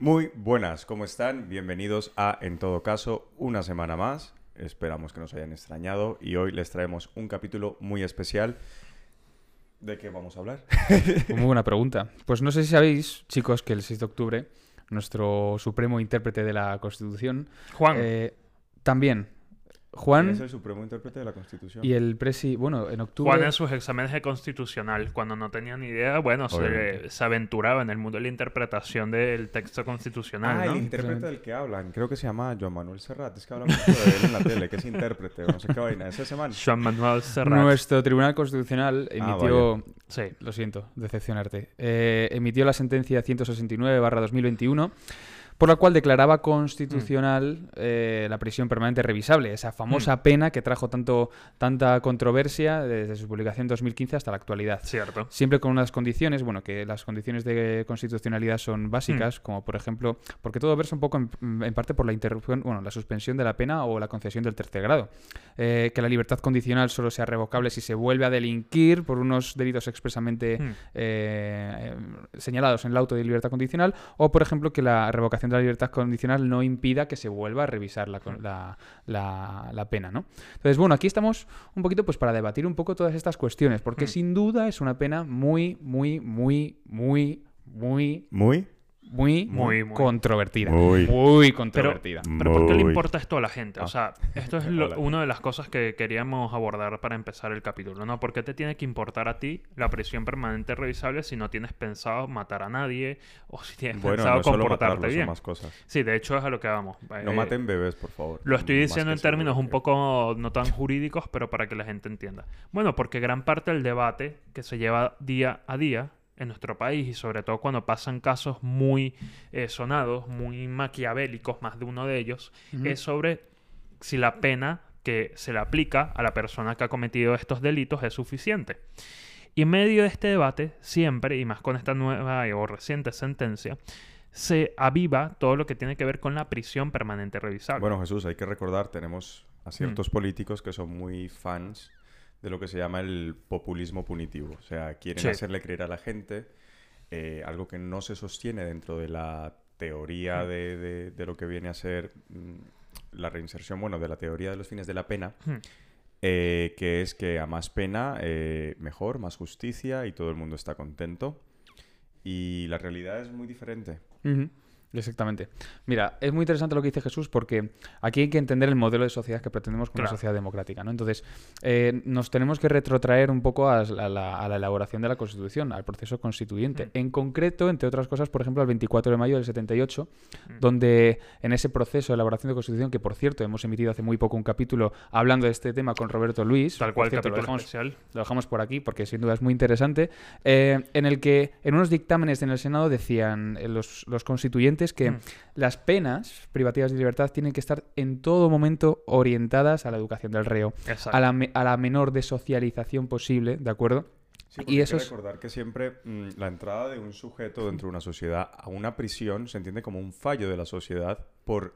Muy buenas, ¿cómo están? Bienvenidos a, en todo caso, una semana más. Esperamos que nos hayan extrañado y hoy les traemos un capítulo muy especial. ¿De qué vamos a hablar? Muy buena pregunta. Pues no sé si sabéis, chicos, que el 6 de octubre nuestro supremo intérprete de la Constitución, Juan. eh, también ¿Quién Juan es el supremo intérprete de la Constitución? y el presi, bueno, en octubre Juan en sus exámenes de constitucional, cuando no tenía ni idea, bueno, se, se aventuraba en el mundo de la interpretación del texto constitucional, Ah, ¿no? el intérprete del que hablan. Creo que se llama Joan Manuel Serrat. Es que hablan mucho de él en la tele, que es intérprete no sé qué vaina. ¿Es ese man? Juan Manuel Serrat. nuestro Tribunal Constitucional Ah, emitió, Sí. lo siento, decepcionarte, eh, emitió la sentencia 169-2021 por la cual declaraba constitucional eh, la prisión permanente revisable, esa famosa pena que trajo tanto, tanta controversia desde su publicación en 2015 hasta la actualidad. Cierto. Siempre con unas condiciones, bueno, que las condiciones de constitucionalidad son básicas, como por ejemplo, porque todo versa un poco en, en parte por la interrupción, bueno, la suspensión de la pena o la concesión del tercer grado. Eh, que la libertad condicional solo sea revocable si se vuelve a delinquir por unos delitos expresamente eh, señalados en el auto de libertad condicional, o por ejemplo que la revocación de la libertad condicional no impida que se vuelva a revisar la, la- la- la pena, ¿no? Entonces, bueno, aquí estamos un poquito pues para debatir un poco todas estas cuestiones, porque Hmm. sin duda es una pena muy, muy, muy, muy, muy, Muy. Muy, Muy, muy. controvertida. Muy. Muy Pero, controvertida. pero ¿por qué le importa esto a la gente? Ah. O sea, esto es lo- una de las cosas que queríamos abordar para empezar el capítulo, ¿no? ¿Por qué te tiene que importar a ti la prisión permanente revisable si no tienes pensado matar a nadie o si tienes Bueno, pensado no comportarte matarlos, bien? más cosas. Sí, de hecho es a lo que vamos. No Eh, maten bebés, por favor. Lo estoy diciendo en términos un poco no tan jurídicos, pero para que la gente entienda. Bueno, porque gran parte del debate que se lleva día a día en nuestro país y sobre todo cuando pasan casos muy eh, sonados, muy maquiavélicos, más de uno de ellos, es sobre si la pena que se le aplica a la persona que ha cometido estos delitos es suficiente. Y en medio de este debate, siempre, y más con esta nueva o reciente sentencia, se aviva todo lo que tiene que ver con la prisión permanente revisable. Bueno, Jesús, hay que recordar, tenemos Mm. a ciertos políticos que son muy fans de lo que se llama el populismo punitivo. O sea, quieren Sí. hacerle creer a la gente eh, algo que no se sostiene dentro de la teoría Mm. de, de- de lo que viene a ser mm, la reinserción, bueno, de la teoría de los fines de la pena, Hmm. eh, que es que a más pena, eh, mejor, más justicia y todo el mundo está contento. Y la realidad es muy diferente. Ujú, Exactamente. Mira, es muy interesante lo que dice Jesús porque aquí hay que entender el modelo de sociedad que pretendemos con una Claro. sociedad democrática, ¿no? Entonces, eh, nos tenemos que retrotraer un poco a la, a la- a la elaboración de la Constitución, al proceso constituyente. Mm. En concreto, entre otras cosas, por ejemplo, al 24 de mayo del 78, Mm. donde en ese proceso de elaboración de Constitución, que por cierto hemos emitido hace muy poco un capítulo hablando de este tema con Roberto Luis, Tal cual, cierto, lo capítulo dejamos especial. lo dejamos por aquí porque sin duda es muy interesante, eh, en el que en unos dictámenes en el Senado decían eh, los, los constituyentes que Mm. las penas privativas de libertad tienen que estar en todo momento orientadas a la educación del reo, a la, a la menor desocialización posible, ¿de acuerdo? Sí, Y porque hay eso que es- recordar que siempre mm, la entrada de un sujeto dentro de una sociedad a una prisión se entiende como un fallo de la sociedad por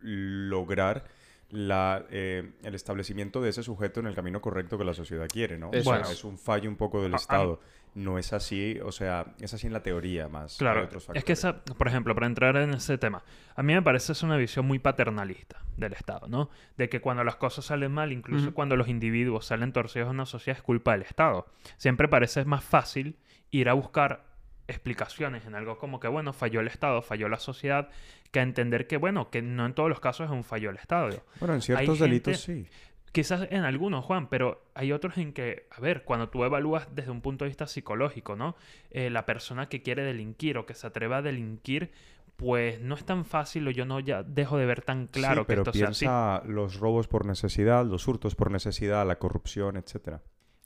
lograr la, eh, el establecimiento de ese sujeto en el camino correcto que la sociedad quiere, ¿no? O Eso sea, es. es un fallo un poco del A- a- Estado. No es así, o sea, es así en la teoría más. Claro, otros es que esa, por ejemplo, para entrar en ese tema, a mí me parece es una visión muy paternalista del Estado, ¿no? De que cuando las cosas salen mal, incluso cuando los individuos salen torcidos en una sociedad, es culpa del Estado. Siempre parece más fácil ir a buscar explicaciones en algo como que, bueno, falló el Estado, falló la sociedad, que a entender que, bueno, que no en todos los casos es un fallo el Estado. Bueno, en ciertos delitos sí. Quizás en algunos, Juan, pero hay otros en que, a ver, cuando tú evalúas desde un punto de vista psicológico, ¿no? Eh, la persona que quiere delinquir o que se atreva a delinquir, pues no es tan fácil o yo no ya dejo de ver tan claro Sí, que pero esto sea así. piensa los robos por necesidad, los hurtos por necesidad, la corrupción, etcétera.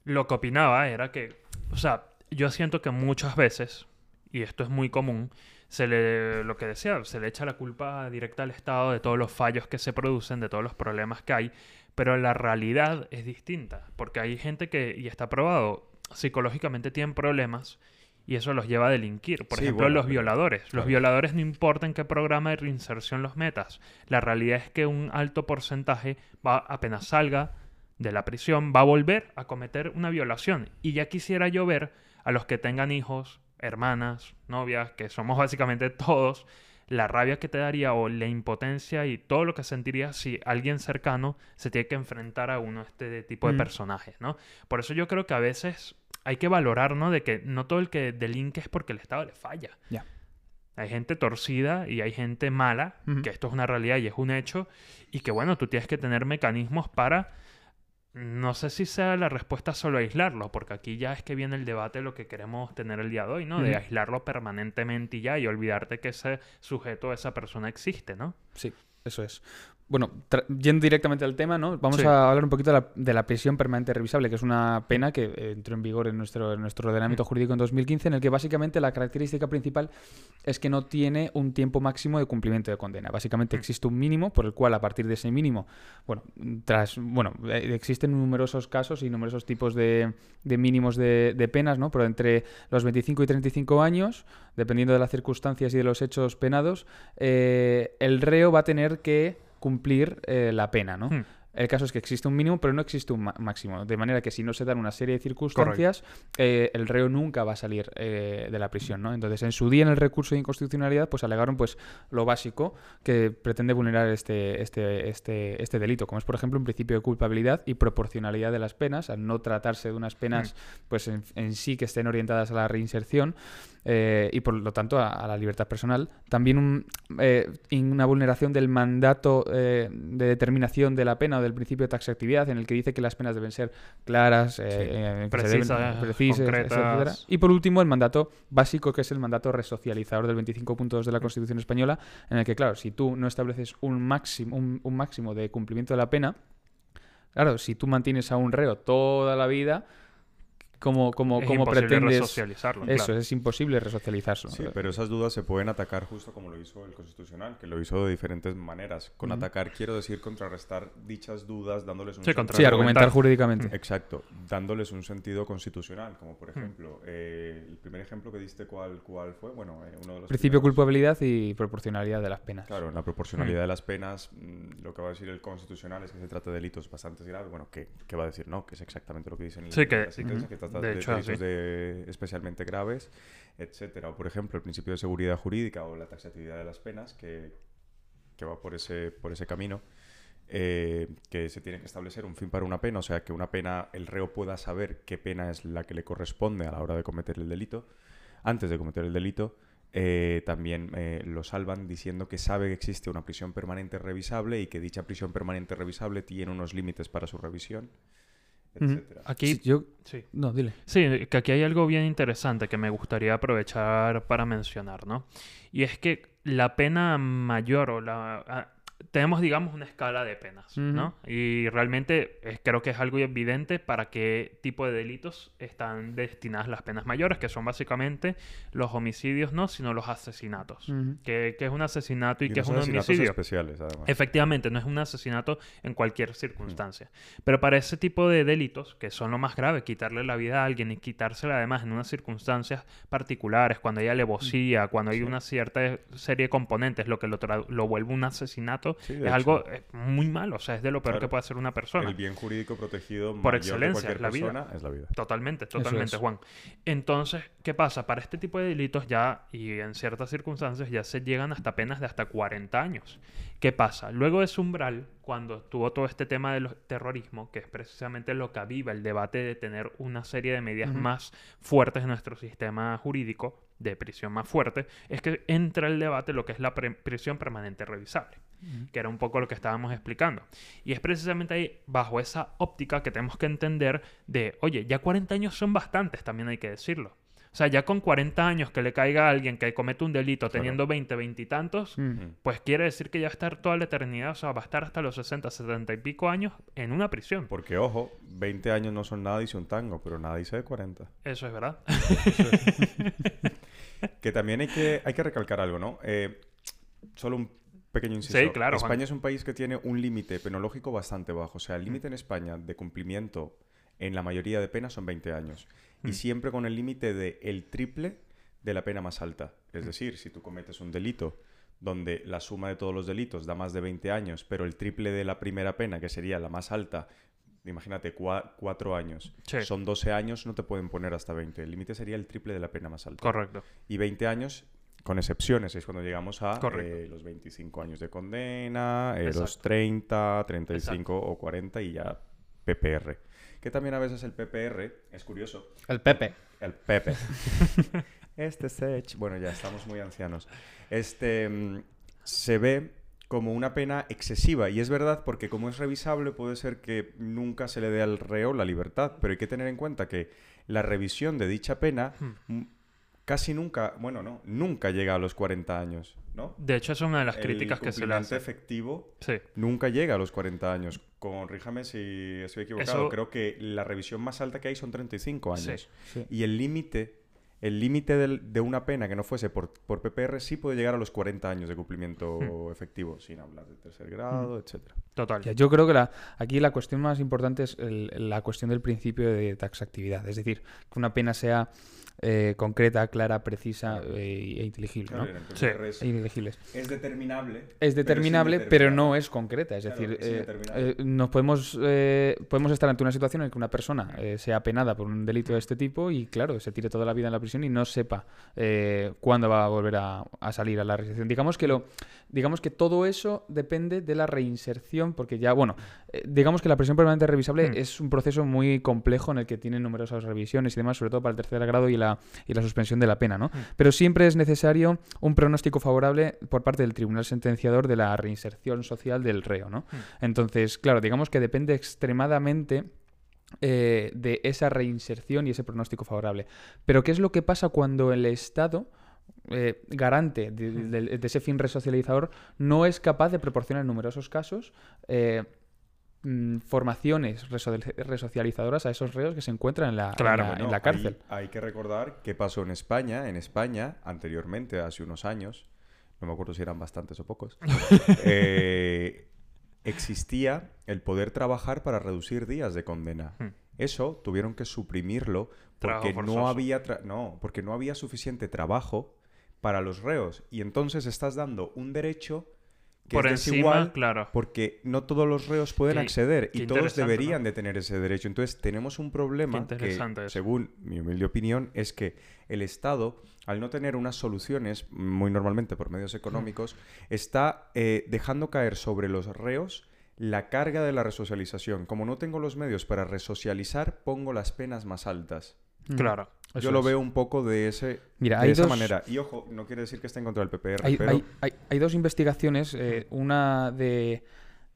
Lo que opinaba era que, o sea, yo siento que muchas veces, y esto es muy común, se le, lo que decía, se le echa la culpa directa al Estado de todos los fallos que se producen, de todos los problemas que hay, pero la realidad es distinta, porque hay gente que, y está probado, psicológicamente tienen problemas y eso los lleva a delinquir. Por Sí, ejemplo, bueno, los pero- violadores. Los claro. violadores no importa en qué programa de reinserción los metas. La realidad es que un alto porcentaje va, apenas salga de la prisión, va a volver a cometer una violación. Y ya quisiera yo ver a los que tengan hijos, hermanas, novias, que somos básicamente todos, la rabia que te daría o la impotencia y todo lo que sentirías si alguien cercano se tiene que enfrentar a uno de este tipo de Mm. personajes, ¿no? Por eso yo creo que a veces hay que valorar, ¿no? De que no todo el que delinque es porque el Estado le falla. Ya. Hay gente torcida y hay gente mala, que esto es una realidad y es un hecho, y que bueno, tú tienes que tener mecanismos para, no sé si sea la respuesta solo aislarlo, porque aquí ya es que viene el debate de lo que queremos tener el día de hoy, ¿no? De aislarlo permanentemente y ya, y olvidarte que ese sujeto, esa persona existe, ¿no? Sí, eso es. Bueno, yendo directamente al tema, ¿no? Vamos Sí. a hablar un poquito de la, de la prisión permanente revisable, que es una pena que eh, entró en vigor en nuestro, en nuestro ordenamiento jurídico en 2015, en el que básicamente la característica principal es que no tiene un tiempo máximo de cumplimiento de condena. Básicamente existe un mínimo por el cual a partir de ese mínimo, bueno, tras, bueno, eh, existen numerosos casos y numerosos tipos de, de mínimos de, de penas, ¿no? Pero entre los 25 y 35 años, dependiendo de las circunstancias y de los hechos penados, eh, el reo va a tener que cumplir eh, la pena, ¿no? Hmm. El caso es que existe un mínimo, pero no existe un máximo. De manera que si no se dan una serie de circunstancias, eh, el reo nunca va a salir eh, de la prisión, ¿no? Entonces, en su día en el recurso de inconstitucionalidad, pues alegaron pues lo básico que pretende vulnerar este, este, este, este delito, como es, por ejemplo, un principio de culpabilidad y proporcionalidad de las penas, al no tratarse de unas penas pues en, en sí que estén orientadas a la reinserción eh, y por lo tanto a, a la libertad personal. También un, eh, una vulneración del mandato eh, de determinación de la pena del principio de taxatividad en el que dice que las penas deben ser claras, eh, eh, deben- Precisas, etcétera. Y por último, el mandato básico, que es el mandato resocializador del 25.2 de la Constitución Española, en el que, claro, si tú no estableces un máximo, un, un máximo de cumplimiento de la pena, claro, si tú mantienes a un reo toda la vida, ¿cómo, cómo, es cómo imposible pretendes...? resocializarlo. Eso, claro. es imposible resocializarlo. Sí, pero esas dudas se pueden atacar justo como lo hizo el Constitucional, que lo hizo de diferentes maneras. Con atacar quiero decir contrarrestar dichas dudas dándoles un Sí, sentido- Sí, argumentar jurídicamente. Exacto, dándoles un sentido constitucional, como por ejemplo, eh, el primer ejemplo que diste, ¿cuál, cuál fue? Bueno, eh, uno de los Principio primeros. culpabilidad y proporcionalidad de las penas. Claro, en la proporcionalidad de las penas, mm, lo que va a decir el Constitucional es que se trata de delitos bastante graves. Bueno, ¿qué, qué va a decir? No, que es exactamente lo que dicen Sí, que- sentencia, que trata de de, hecho, delitos sí. de- especialmente graves, etcétera. O, por ejemplo, el principio de seguridad jurídica o la taxatividad de las penas, que, que va por ese, por ese camino. eh, que se tiene que establecer un fin para una pena, o sea, que una pena, el reo pueda saber qué pena es la que le corresponde a la hora de cometer el delito, antes de cometer el delito, eh, también eh, lo salvan diciendo que sabe que existe una prisión permanente revisable y que dicha prisión permanente revisable tiene unos límites para su revisión, Aquí, Sí, yo... sí. No, dile. Sí, que aquí hay algo bien interesante que me gustaría aprovechar para mencionar, ¿no? Y es que la pena mayor o la... tenemos, digamos, una escala de penas, ¿no? Y realmente eh, creo que es algo evidente para qué tipo de delitos están destinadas las penas mayores, que son básicamente los homicidios, no, sino los asesinatos. Ujú. que, que es un asesinato y, que es un asesinatos homicidio. especiales, además. Efectivamente, no es un asesinato en cualquier circunstancia. Pero para ese tipo de delitos, que son lo más grave, quitarle la vida a alguien y quitársela además en unas circunstancias particulares, cuando hay alevosía, cuando hay una cierta serie de componentes, lo que lo, lo vuelve un asesinato, Sí, es hecho. algo eh, muy malo. O sea, es de lo peor Claro. que puede hacer una persona. El bien jurídico protegido Por mayor excelencia, es la vida. persona es la vida. Totalmente, totalmente, es. Juan. Entonces, ¿qué pasa? Para este tipo de delitos ya, y en ciertas circunstancias, ya se llegan hasta penas de hasta 40 años. ¿Qué pasa? Luego de ese umbral, cuando tuvo todo este tema del terrorismo, que es precisamente lo que aviva el debate de tener una serie de medidas más fuertes en nuestro sistema jurídico, de prisión más fuerte, es que entra el debate lo que es la prisión permanente revisable que era un poco lo que estábamos explicando. Y es precisamente ahí, bajo esa óptica, que tenemos que entender de, oye, ya 40 años son bastantes, también hay que decirlo. O sea, ya con 40 años que le caiga a alguien que comete un delito Claro. teniendo 20, 20 y tantos, pues quiere decir que ya va a estar toda la eternidad, o sea, va a estar hasta los 60, 70 y pico años en una prisión. Porque, ojo, 20 años no son nada, dice un tango, pero nada dice de 40. Eso es verdad. Que también hay que, hay que recalcar algo, ¿no? Eh, solo un pequeño inciso. Sí, claro, Juan. España es un país que tiene un límite penológico bastante bajo. O sea, el límite en España de cumplimiento en la mayoría de penas son 20 años. Mm. Y siempre con el límite de el triple de la pena más alta. Mm. Es decir, si tú cometes un delito donde la suma de todos los delitos da más de 20 años, pero el triple de la primera pena, que sería la más alta, imagínate, cua- cuatro años, Sí. son 12 años, no te pueden poner hasta 20. El límite sería el triple de la pena más alta Correcto. y 20 años con excepciones, es cuando llegamos a eh, los 25 años de condena, eh, los Exacto. 30, 35 o 40 y ya PPR. Que también a veces el PPR, es curioso, El Pepe. el Pepe. este Sech. Bueno, ya estamos muy ancianos. Este mm, se ve como una pena excesiva. Y es verdad, porque como es revisable, puede ser que nunca se le dé al reo la libertad. Pero hay que tener en cuenta que la revisión de dicha pena mm, casi nunca, bueno, no, nunca llega a los 40 años, ¿no? De hecho, es una de las El críticas que se le cumplimiento hace. efectivo Sí. nunca llega a los 40 años. Corríjame si estoy equivocado. Eso- Creo que la revisión más alta que hay son 35 Sí. años. Sí. Y el límite, el límite de una pena que no fuese por, por PPR sí puede llegar a los 40 años de cumplimiento Hmm. efectivo, sin hablar de tercer grado, etcétera. Total. Ya, Yo creo que la, aquí la cuestión más importante es el- la cuestión del principio de taxactividad. Es decir, que una pena sea eh, concreta, clara, precisa eh, e inteligible. ¿no? Sí. Es, E inteligibles. es determinable. Es determinable, pero, no es concreta. Es Claro, decir, es eh, eh, nos podemos, eh, podemos estar ante una situación en que una persona eh, sea penada por un delito de este tipo y, claro, se tire toda la vida en la prisión y no sepa eh, cuándo va a volver a, a salir a la reinserción. Digamos que, lo, digamos que todo eso depende de la reinserción, porque ya, bueno, digamos que la prisión permanente revisable Mm. es un proceso muy complejo en el que tiene numerosas revisiones y demás, sobre todo para el tercer grado y la, y la suspensión de la pena, ¿no? Pero siempre es necesario un pronóstico favorable por parte del tribunal sentenciador de la reinserción social del reo, ¿no? Entonces, claro, digamos que depende extremadamente eh, de esa reinserción y ese pronóstico favorable. Pero ¿qué es lo que pasa cuando el Estado, eh, garante de, de- de ese fin resocializador, no es capaz de proporcionar en numerosos casos eh, mm, formaciones reso- resocializadoras a esos reos que se encuentran en la, en la- Bueno, en la cárcel? Hay, hay que recordar qué pasó en España. En España, anteriormente, hace unos años, no me acuerdo si eran bastantes o pocos, eh, existía el poder trabajar para reducir días de condena. Hmm. Eso tuvieron que suprimirlo porque no había no, porque no había suficiente trabajo para los reos y entonces estás dando un derecho que Por es encima, desigual claro. porque no todos los reos pueden Qué- acceder y todos deberían ¿no? de tener ese derecho. Entonces tenemos un problema que, según mi humilde opinión, es que el Estado, al no tener unas soluciones, muy normalmente por medios económicos, está eh, dejando caer sobre los reos la carga de la resocialización. Como no tengo los medios para resocializar, pongo las penas más altas. Claro. Eso Yo lo es. veo un poco de, ese, Mira, de hay esa dos- manera. Y ojo, no quiere decir que esté en contra del PPR, Hay, pero... hay- hay- hay dos investigaciones, eh, una de,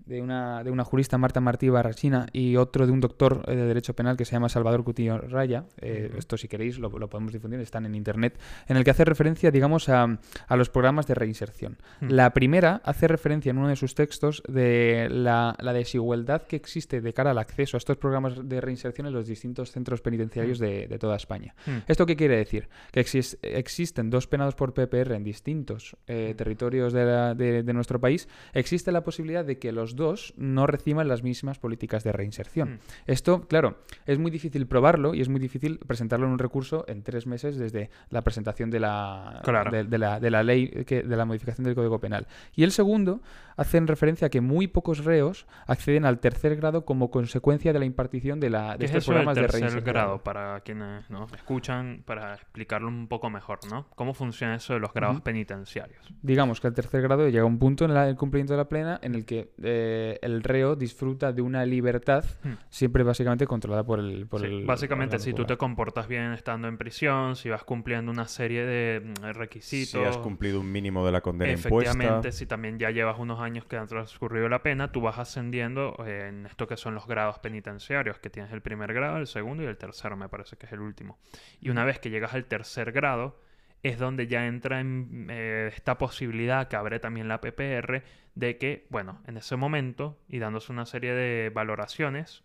de, una, de una jurista, Marta Martí Barrachina, y otro de un doctor eh, de Derecho Penal que se llama Salvador Cutillo Raya. eh, Esto, si queréis, lo, lo podemos difundir, están en Internet, en el que hace referencia, digamos, a, a los programas de reinserción. La primera hace referencia en uno de sus textos de la, la desigualdad que existe de cara al acceso a estos programas de reinserción en los distintos centros penitenciarios de, de toda España. ¿Esto qué quiere decir? Que exis- existen dos penados por PPR en distintos eh, territorios de, la- de- de nuestro país. Existe la posibilidad de que los dos no reciban las mismas políticas de reinserción. Mm. Esto, claro, es muy difícil probarlo y es muy difícil presentarlo en un recurso en tres meses desde la presentación de la, Claro. de, de la, de la ley, que, de la modificación del Código Penal. Y el segundo, hacen referencia a que muy pocos reos acceden al tercer grado como consecuencia de la impartición de, la, de ¿Qué es estos del programas de tercer reinserción. grado para quienes nos escuchan, para explicarlo un poco mejor, ¿no? ¿Cómo funciona eso de los grados penitenciarios? digamos que al tercer grado llega un punto en el cumplimiento de la plena en el que eh, el reo disfruta de una libertad Hmm. siempre básicamente controlada por el... Por Sí, el básicamente, si tú te comportas bien estando en prisión, si vas cumpliendo una serie de mm, requisitos. Si has cumplido un mínimo de la condena Efectivamente, impuesta. si también ya llevas unos años que han transcurrido la pena, tú vas ascendiendo eh, en esto que son los grados penitenciarios, que tienes el primer grado, el segundo y el tercero, me parece que es el último. Y una vez que llegas al tercer grado, es donde ya entra en eh, esta posibilidad que abre también la PPR de que, bueno, en ese momento, y dándose una serie de valoraciones,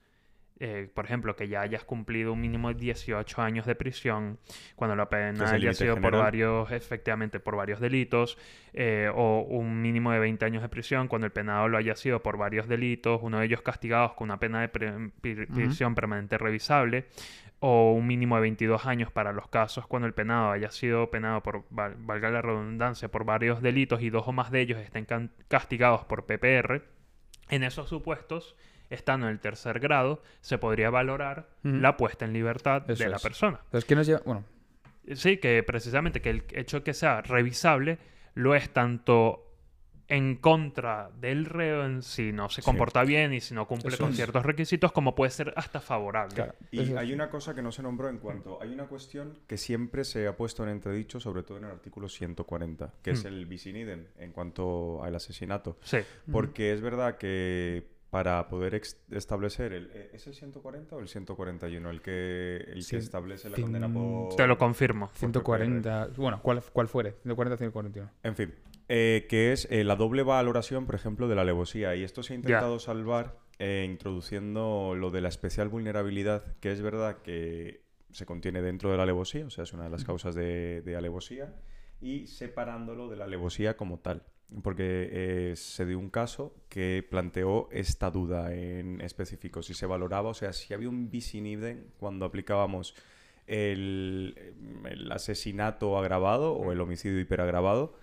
eh, por ejemplo, que ya hayas cumplido un mínimo de 18 años de prisión, cuando la pena haya sido por varios, efectivamente, por varios delitos, eh, o un mínimo de 20 años de prisión, cuando el penado lo haya sido por varios delitos, uno de ellos castigados con una pena de pre- prisión permanente revisable, o un mínimo de 22 años para los casos cuando el penado haya sido penado por, val- valga la redundancia, por varios delitos y dos o más de ellos estén castigados por PPR, en esos supuestos, estando en el tercer grado, se podría valorar la puesta en libertad Eso de la es. persona. Entonces, ¿qué nos lleva...? Bueno, Sí, que precisamente que el hecho de que sea revisable lo es tanto en contra del reo en si no se Sí. comporta bien y si no cumple Eso con es. ciertos requisitos, como puede ser hasta favorable. Claro. Y Eso- hay una cosa que no se nombró en cuanto... Hay una cuestión que siempre se ha puesto en entredicho, sobre todo en el artículo 140, que es Hmm. el bis in idem en cuanto al asesinato. Sí. Porque es verdad que para poder ex- establecer... El, eh, ¿Es el 140 o el 141 el que, el Sí. que establece la condena por... Te lo confirmo. 140, bueno, ¿cuál, cuál fuere? 140 141. En fin, eh, que es eh, la doble valoración, por ejemplo, de la alevosía. Y esto se ha intentado salvar eh, introduciendo lo de la especial vulnerabilidad, que es verdad que se contiene dentro de la alevosía, o sea, es una de las causas de, de alevosía, y separándolo de la alevosía como tal. Porque eh, se dio un caso que planteó esta duda en específico, si se valoraba, o sea, si había un bis in idem cuando aplicábamos el, el asesinato agravado o el homicidio hiperagravado.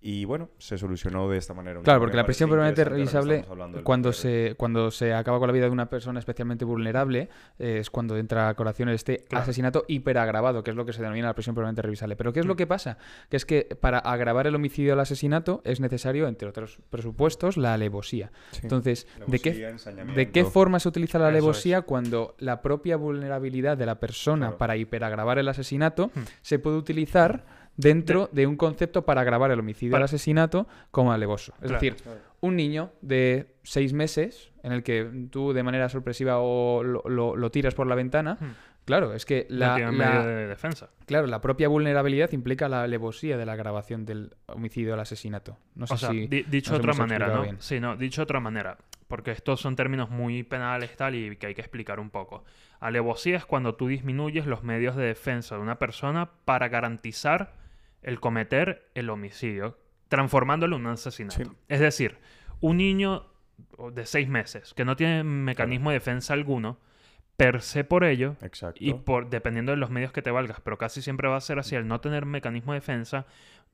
Y bueno, se solucionó de esta manera. Claro, porque la prisión permanente revisable, cuando se, cuando se acaba con la vida de una persona especialmente vulnerable, eh, es cuando entra a colación este Claro. asesinato hiperagravado, que es lo que se denomina la prisión permanente revisable. Pero ¿qué es lo Mm. que pasa? Que es que para agravar el homicidio al asesinato es necesario, entre otros presupuestos, la alevosía. Sí. Entonces, ¿de qué, ¿de qué forma se utiliza la alevosía cuando la propia vulnerabilidad de la persona Claro. para hiperagravar el asesinato Hmm. se puede utilizar dentro de, un concepto para agravar el homicidio Para- al asesinato como alevoso? Es Claro. decir, Claro. un niño de seis meses en el que tú de manera sorpresiva o lo, lo- lo tiras por la ventana, Hmm. claro, es que No la, tiene la- de defensa. claro, la propia vulnerabilidad implica la alevosía de la grabación del homicidio al asesinato. No sé O sea, si di- dicho de otra manera, ¿no? bien. Sí, no, dicho de otra manera. Porque estos son términos muy penales tal y que hay que explicar un poco. Alevosía es cuando tú disminuyes los medios de defensa de una persona para garantizar el cometer el homicidio, transformándolo en un asesinato. Sí. Es decir, un niño de seis meses que no tiene mecanismo de defensa alguno, per se por ello, Exacto. y por dependiendo de los medios que te valgas, pero casi siempre va a ser así, el no tener mecanismo de defensa,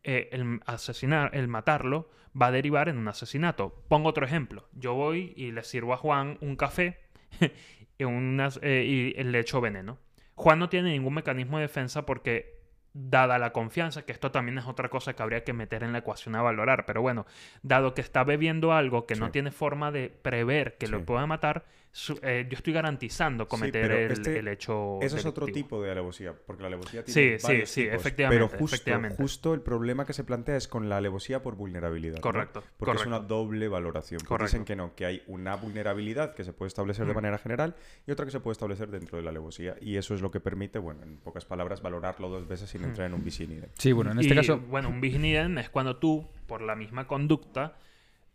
eh, el asesinar, el matarlo, va a derivar en un asesinato. Pongo otro ejemplo. Yo voy y le sirvo a Juan un café y, unas- eh, y le echo veneno. Juan no tiene ningún mecanismo de defensa porque, dada la confianza, que esto también es otra cosa que habría que meter en la ecuación a valorar, pero bueno, dado que está bebiendo algo que no tiene forma de prever que Sí. lo pueda matar, su- eh, yo estoy garantizando cometer pero el, este- el hecho. Eso es otro tipo de alevosía, porque la alevosía Sí, tiene sí, varios sí, tipos, efectivamente, Pero justo, efectivamente. justo el problema que se plantea es con la alevosía por vulnerabilidad. ¿no? Correcto, Porque es una doble valoración. Pues Correcto. dicen que no, que hay una vulnerabilidad que se puede establecer de manera general y otra que se puede establecer dentro de la alevosía. Y eso es lo que permite, bueno, en pocas palabras, valorarlo dos veces sin Mm. entrar en un bis in idem. Sí, bueno, en este Y, caso Bueno, un bis in idem es cuando tú, por la misma conducta,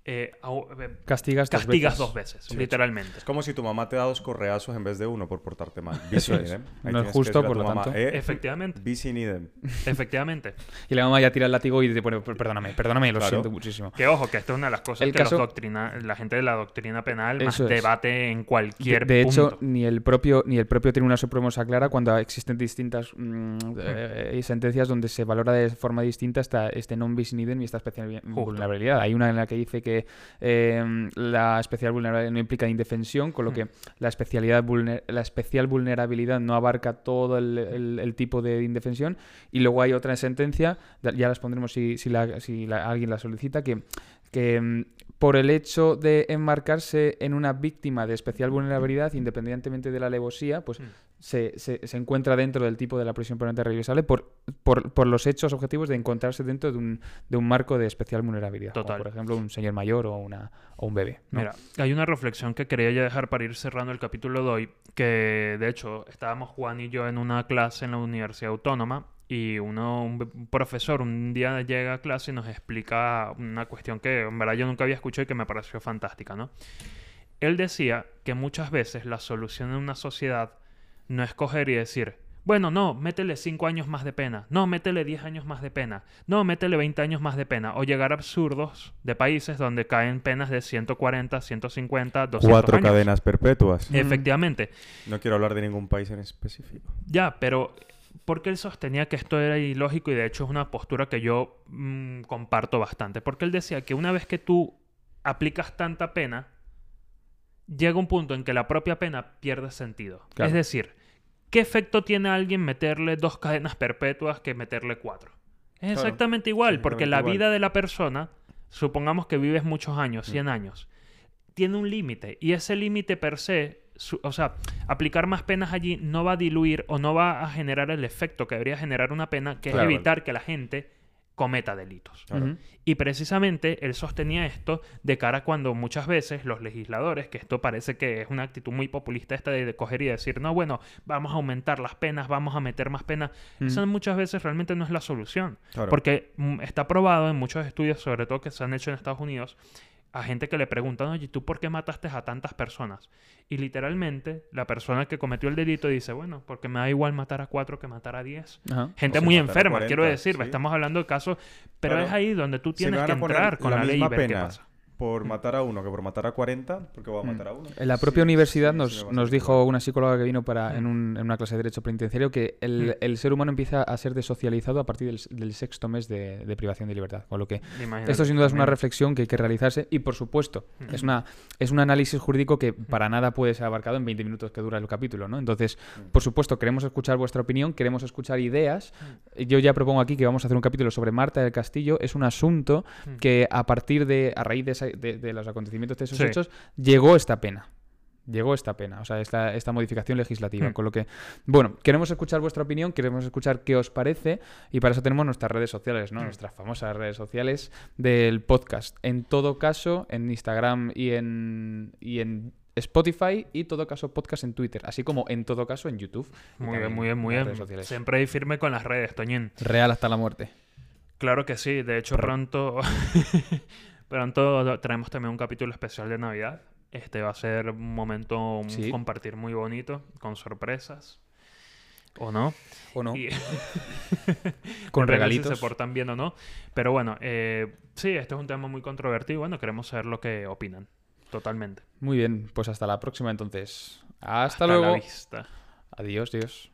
eh, eh, castigas, dos castigas veces. dos veces, Sí. literalmente. Es como si tu mamá te da dos correazos en vez de uno por portarte mal. Eso es. idem. Ahí No es justo, por lo mamá, tanto. "Eh, Efectivamente, Bis in idem. efectivamente. Y la mamá ya tira el látigo y dice, bueno, per- perdóname, perdóname, lo Claro. siento muchísimo. Que ojo, que esto es una de las cosas El que caso- los doctrina, la gente de la doctrina penal más Eso es. debate en De, cualquier de hecho, punto. ni el propio ni el propio Tribunal Supremo se aclara cuando existen distintas mm, eh, sentencias donde se valora de forma distinta esta, este non bis in idem y esta especial vulnerabilidad. Hay una en la que dice que eh, la especial vulnerabilidad no implica indefensión, con lo Mm. que la especialidad vulner- la especial vulnerabilidad no abarca todo el, el- el tipo de indefensión. Y luego hay otra sentencia, ya las pondremos si, si, la- si la- alguien la solicita, que que mm, por el hecho de enmarcarse en una víctima de especial vulnerabilidad, independientemente de la alevosía, pues Mm. Se, se- se encuentra dentro del tipo de la prisión permanente revisable por, por, por los hechos objetivos de encontrarse dentro de un, de un marco de especial vulnerabilidad. como Total. por ejemplo, un señor mayor o, una, o un bebé. ¿no? Mira, hay una reflexión que quería ya dejar para ir cerrando el capítulo de hoy, que de hecho estábamos Juan y yo en una clase en la Universidad Autónoma y uno, un profesor un día llega a clase y nos explica una cuestión que en verdad yo nunca había escuchado y que me pareció fantástica, ¿no? Él decía que muchas veces la solución en una sociedad no es coger y decir, bueno, no, métele 5 años más de pena, no, métele 10 años más de pena, no, métele 20 años más de pena, o llegar a absurdos de países donde caen penas de 140, 150, 200 Cuatro años. cadenas perpetuas. Efectivamente. No quiero hablar de ningún país en específico. Ya, pero porque él sostenía que esto era ilógico y de hecho es una postura que yo mm, comparto bastante. Porque él decía que una vez que tú aplicas tanta pena, llega un punto en que la propia pena pierde sentido. Claro. Es decir, ¿qué efecto tiene a alguien meterle dos cadenas perpetuas que meterle cuatro? Es Claro, exactamente igual, porque la igual. vida de la persona, supongamos que vives muchos años, 100 años, tiene un límite y ese límite per se, su- o sea, aplicar más penas allí no va a diluir o no va a generar el efecto que debería generar una pena, que Claro. es evitar que la gente cometa delitos. Y precisamente él sostenía esto de cara a cuando muchas veces los legisladores, que esto parece que es una actitud muy populista esta de, coger y decir, no, bueno, vamos a aumentar las penas, vamos a meter más penas, eso muchas veces realmente no es la solución. Claro. Porque mm, está probado en muchos estudios, sobre todo que se han hecho en Estados Unidos, a gente que le preguntan, oye, ¿tú por qué mataste a tantas personas? Y literalmente la persona que cometió el delito dice, bueno, porque me da igual matar a cuatro que matar a diez. Ajá. Gente O muy enferma, 40, quiero decir, sí. estamos hablando de casos, pero Claro. es ahí donde tú tienes que entrar con la, ley y ver qué pena pasa. Por matar a uno que por matar a 40, porque voy a Mm. matar a uno. En la propia Sí, universidad sí, nos, va nos dijo una psicóloga que vino para, en, un- en una clase de Derecho Penitenciario que el, Mm. el ser humano empieza a ser desocializado a partir del, del sexto mes de, de privación de libertad. Con lo que Imagínate, esto sin duda es una reflexión que hay que realizarse y por supuesto Mm. es, una, es un análisis jurídico que para nada puede ser abarcado en 20 minutos que dura el capítulo. ¿no? Entonces, Mm. por supuesto, queremos escuchar vuestra opinión, queremos escuchar ideas. Yo ya propongo aquí que vamos a hacer un capítulo sobre Marta del Castillo. Es un asunto Mm. que a partir de, a raíz de, esa- de- de los acontecimientos de esos Sí. hechos, llegó esta pena. Llegó esta pena, o sea, esta, esta modificación legislativa. Hmm. Con lo que, bueno, queremos escuchar vuestra opinión, queremos escuchar qué os parece y para eso tenemos nuestras redes sociales, ¿no? Hmm. Nuestras famosas redes sociales del podcast. En todo caso, en Instagram y en, y en Spotify y todo caso podcast en Twitter, así como en todo caso en YouTube. Muy bien, muy bien, muy bien. Siempre ahí firme con las redes, Toñín. Real hasta la muerte. Claro que sí. De hecho, pronto, pronto traemos también un capítulo especial de Navidad. Este va a ser un momento, un Sí. compartir muy bonito, con sorpresas. ¿O no? ¿O no? Y- Con regalitos. Si se portan bien o no. Pero bueno, eh, sí, este es un tema muy controvertido. Bueno, queremos saber lo que opinan. Totalmente. Muy bien, pues hasta la próxima entonces. Hasta, la luego. vista. Adiós, Dios.